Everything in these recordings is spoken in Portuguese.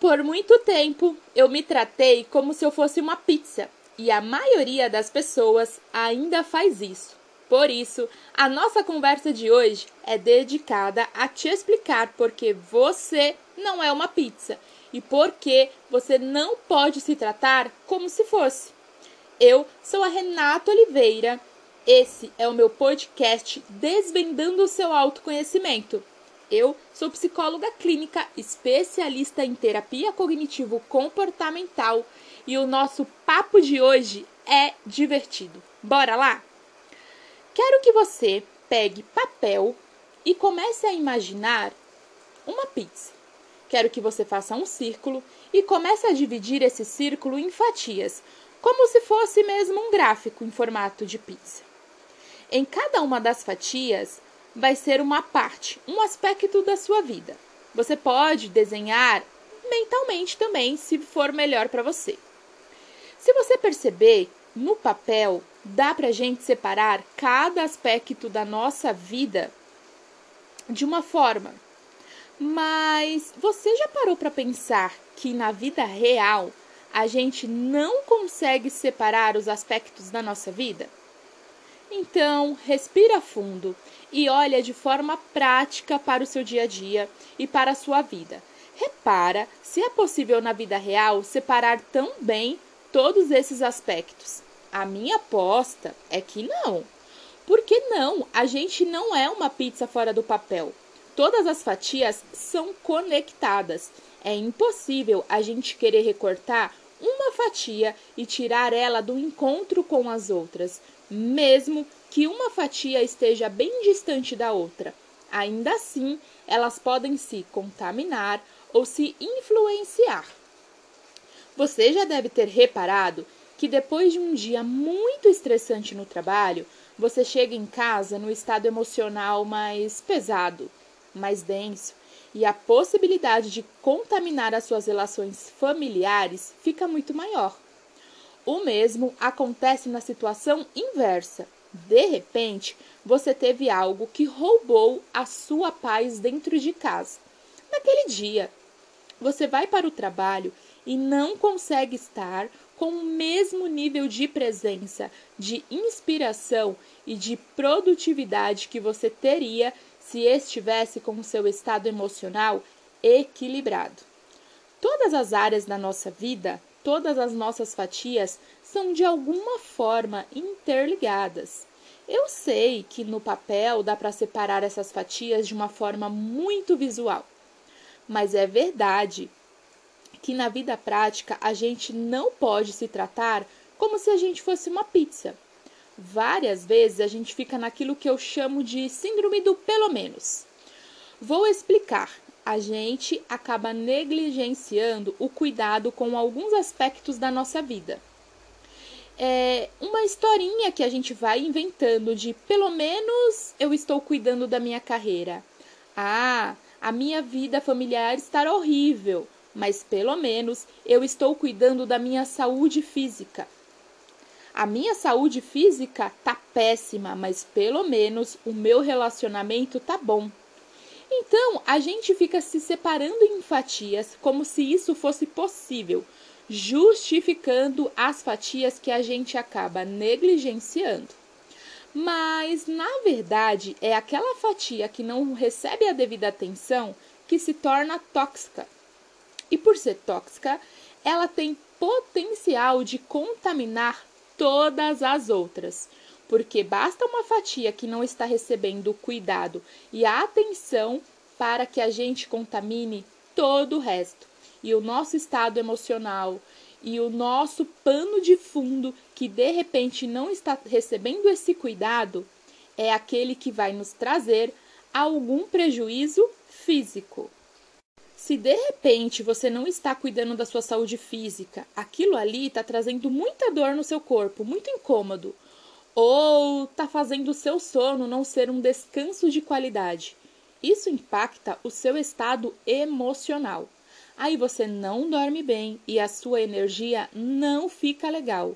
Por muito tempo eu me tratei como se eu fosse uma pizza e a maioria das pessoas ainda faz isso. Por isso, a nossa conversa de hoje é dedicada a te explicar por que você não é uma pizza e por que você não pode se tratar como se fosse. Eu sou a Renata Oliveira. Esse é o meu podcast Desvendando o seu autoconhecimento. Eu sou psicóloga clínica, especialista em terapia cognitivo-comportamental e o nosso papo de hoje é divertido. Bora lá? Quero que você pegue papel e comece a imaginar uma pizza. Quero que você faça um círculo e comece a dividir esse círculo em fatias, como se fosse mesmo um gráfico em formato de pizza. Em cada uma das fatias, vai ser uma parte, um aspecto da sua vida. Você pode desenhar mentalmente também, se for melhor para você. Se você perceber, no papel dá para gente separar cada aspecto da nossa vida de uma forma. Mas você já parou para pensar que na vida real a gente não consegue separar os aspectos da nossa vida? Então, respira fundo e olha de forma prática para o seu dia a dia e para a sua vida. Repara se é possível na vida real separar tão bem todos esses aspectos. A minha aposta é que não. Por que não? A gente não é uma pizza fora do papel. Todas as fatias são conectadas. É impossível a gente querer recortar fatia e tirar ela do encontro com as outras, mesmo que uma fatia esteja bem distante da outra. Ainda assim, elas podem se contaminar ou se influenciar. Você já deve ter reparado que depois de um dia muito estressante no trabalho, você chega em casa no estado emocional mais pesado, mais denso, e a possibilidade de contaminar as suas relações familiares fica muito maior. O mesmo acontece na situação inversa. De repente, você teve algo que roubou a sua paz dentro de casa. Naquele dia, você vai para o trabalho e não consegue estar com o mesmo nível de presença, de inspiração e de produtividade que você teria se estivesse com o seu estado emocional equilibrado. Todas as áreas da nossa vida, todas as nossas fatias são de alguma forma interligadas. Eu sei que no papel dá para separar essas fatias de uma forma muito visual, mas é verdade que na vida prática a gente não pode se tratar como se a gente fosse uma pizza. Várias vezes a gente fica naquilo que eu chamo de síndrome do pelo menos. Vou explicar. A gente acaba negligenciando o cuidado com alguns aspectos da nossa vida é uma historinha que a gente vai inventando de pelo menos eu estou cuidando da minha carreira. Ah, a minha vida familiar está horrível, mas pelo menos eu estou cuidando da minha saúde física. A minha saúde física tá péssima, mas pelo menos o meu relacionamento tá bom. Então, a gente fica se separando em fatias como se isso fosse possível, justificando as fatias que a gente acaba negligenciando. Mas, na verdade, é aquela fatia que não recebe a devida atenção que se torna tóxica. E por ser tóxica, ela tem potencial de contaminar todas as outras, porque basta uma fatia que não está recebendo o cuidado e a atenção para que a gente contamine todo o resto e o nosso estado emocional e o nosso pano de fundo que de repente não está recebendo esse cuidado é aquele que vai nos trazer algum prejuízo físico. Se de repente você não está cuidando da sua saúde física, aquilo ali está trazendo muita dor no seu corpo, muito incômodo, ou está fazendo o seu sono não ser um descanso de qualidade. Isso impacta o seu estado emocional. Aí você não dorme bem e a sua energia não fica legal.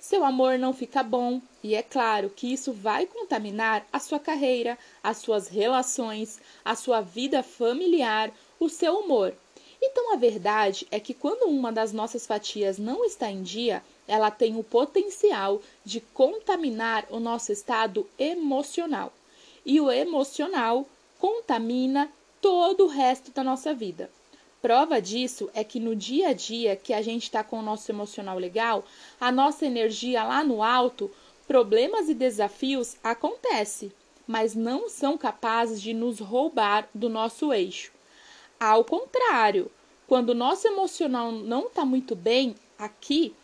Seu amor não fica bom e é claro que isso vai contaminar a sua carreira, as suas relações, a sua vida familiar, o seu humor. Então a verdade é que quando uma das nossas fatias não está em dia, ela tem o potencial de contaminar o nosso estado emocional. E o emocional contamina todo o resto da nossa vida. Prova disso é que no dia a dia que a gente está com o nosso emocional legal, a nossa energia lá no alto, problemas e desafios acontecem, mas não são capazes de nos roubar do nosso eixo. Ao contrário, quando o nosso emocional não está muito bem aqui,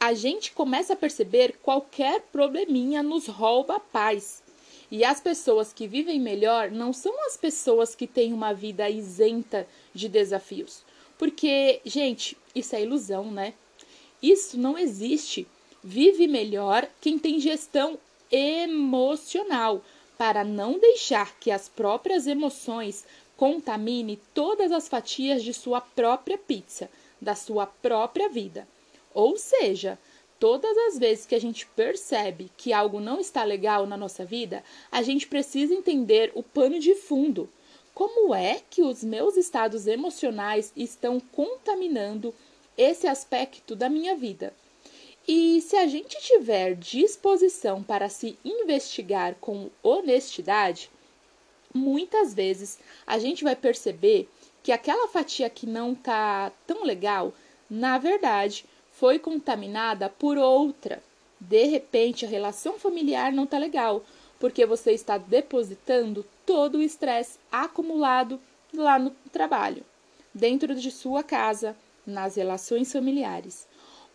a gente começa a perceber qualquer probleminha nos rouba a paz. E as pessoas que vivem melhor não são as pessoas que têm uma vida isenta de desafios. Porque, gente, isso é ilusão, né? Isso não existe. Vive melhor quem tem gestão emocional para não deixar que as próprias emoções Contamine todas as fatias de sua própria pizza, da sua própria vida. Ou seja, todas as vezes que a gente percebe que algo não está legal na nossa vida, a gente precisa entender o pano de fundo. Como é que os meus estados emocionais estão contaminando esse aspecto da minha vida? E se a gente tiver disposição para se investigar com honestidade, muitas vezes a gente vai perceber que aquela fatia que não tá tão legal, na verdade, foi contaminada por outra. De repente, a relação familiar não tá legal, porque você está depositando todo o estresse acumulado lá no trabalho, dentro de sua casa, nas relações familiares.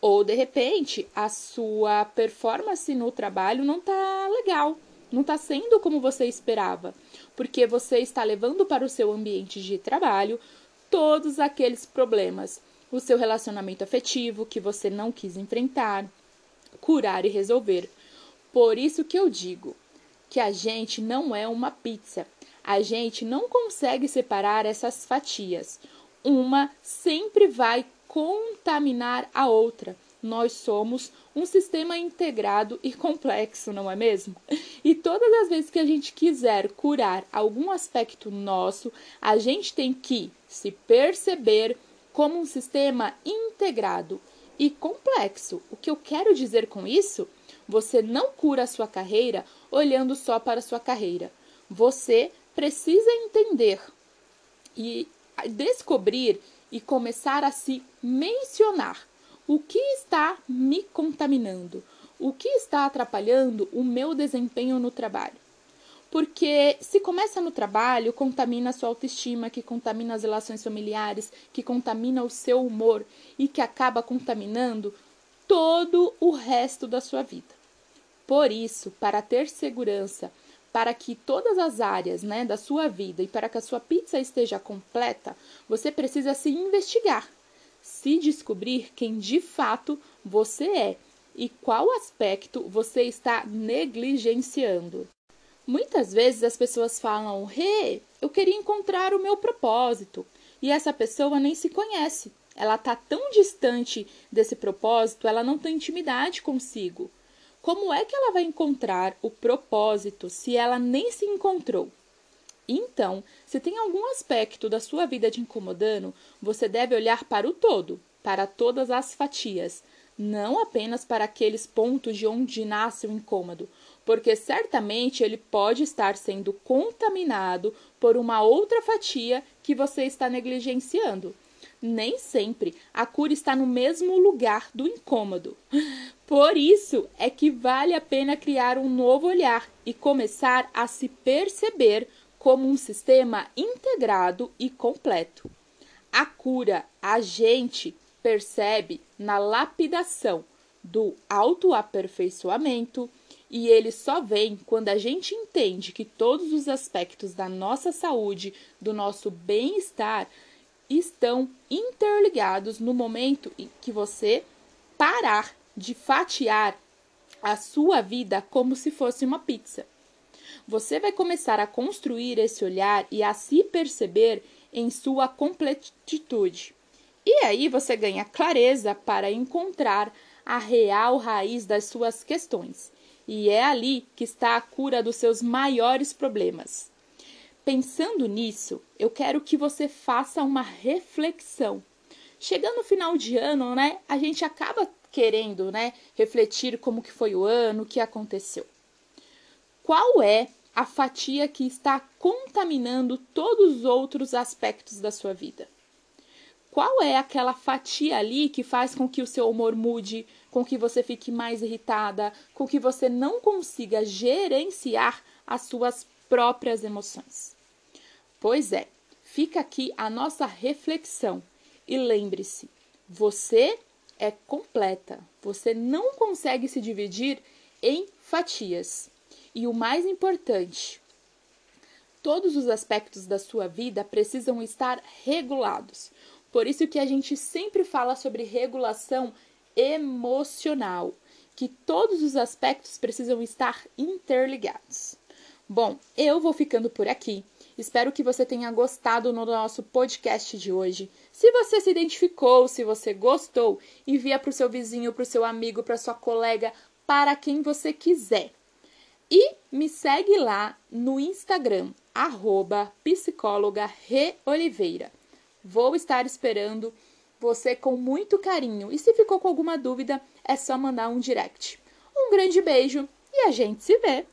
Ou de repente, a sua performance no trabalho não tá legal não está sendo como você esperava, porque você está levando para o seu ambiente de trabalho todos aqueles problemas, o seu relacionamento afetivo que você não quis enfrentar, curar e resolver. Por isso que eu digo que a gente não é uma pizza. A gente não consegue separar essas fatias. Uma sempre vai contaminar a outra. Nós somos um sistema integrado e complexo, não é mesmo? E todas as vezes que a gente quiser curar algum aspecto nosso, a gente tem que se perceber como um sistema integrado e complexo. O que eu quero dizer com isso? Você não cura a sua carreira olhando só para a sua carreira. Você precisa entender e descobrir e começar a se mencionar o que está me contaminando? O que está atrapalhando o meu desempenho no trabalho? Porque se começa no trabalho, contamina a sua autoestima, que contamina as relações familiares, que contamina o seu humor e que acaba contaminando todo o resto da sua vida. Por isso, para ter segurança, para que todas as áreas né, da sua vida e para que a sua pizza esteja completa, você precisa se investigar se descobrir quem de fato você é e qual aspecto você está negligenciando. Muitas vezes as pessoas falam: "Rê, eu queria encontrar o meu propósito", e essa pessoa nem se conhece. Ela está tão distante desse propósito, ela não tem intimidade consigo. Como é que ela vai encontrar o propósito se ela nem se encontrou? Então, se tem algum aspecto da sua vida te incomodando, você deve olhar para o todo, para todas as fatias, não apenas para aqueles pontos de onde nasce o incômodo, porque certamente ele pode estar sendo contaminado por uma outra fatia que você está negligenciando. Nem sempre a cura está no mesmo lugar do incômodo. Por isso é que vale a pena criar um novo olhar e começar a se perceber como um sistema integrado e completo. A cura a gente percebe na lapidação do autoaperfeiçoamento e ele só vem quando a gente entende que todos os aspectos da nossa saúde, do nosso bem-estar, estão interligados no momento em que você parar de fatiar a sua vida como se fosse uma pizza. Você vai começar a construir esse olhar e a se perceber em sua completitude. E aí você ganha clareza para encontrar a real raiz das suas questões. E é ali que está a cura dos seus maiores problemas. Pensando nisso, eu quero que você faça uma reflexão. Chegando no final de ano, né, a gente acaba querendo, né, refletir como que foi o ano, o que aconteceu. Qual é a fatia que está contaminando todos os outros aspectos da sua vida? Qual é aquela fatia ali que faz com que o seu humor mude, com que você fique mais irritada, com que você não consiga gerenciar as suas próprias emoções? Pois é, fica aqui a nossa reflexão e lembre-se: você é completa, você não consegue se dividir em fatias. E o mais importante, todos os aspectos da sua vida precisam estar regulados. Por isso que a gente sempre fala sobre regulação emocional, que todos os aspectos precisam estar interligados. Bom, eu vou ficando por aqui. Espero que você tenha gostado no nosso podcast de hoje. Se você se identificou, se você gostou, envia para o seu vizinho, para o seu amigo, para sua colega, para quem você quiser. E me segue lá no Instagram, arroba. Vou estar esperando você com muito carinho. E se ficou com alguma dúvida, é só mandar um direct. Um grande beijo e a gente se vê!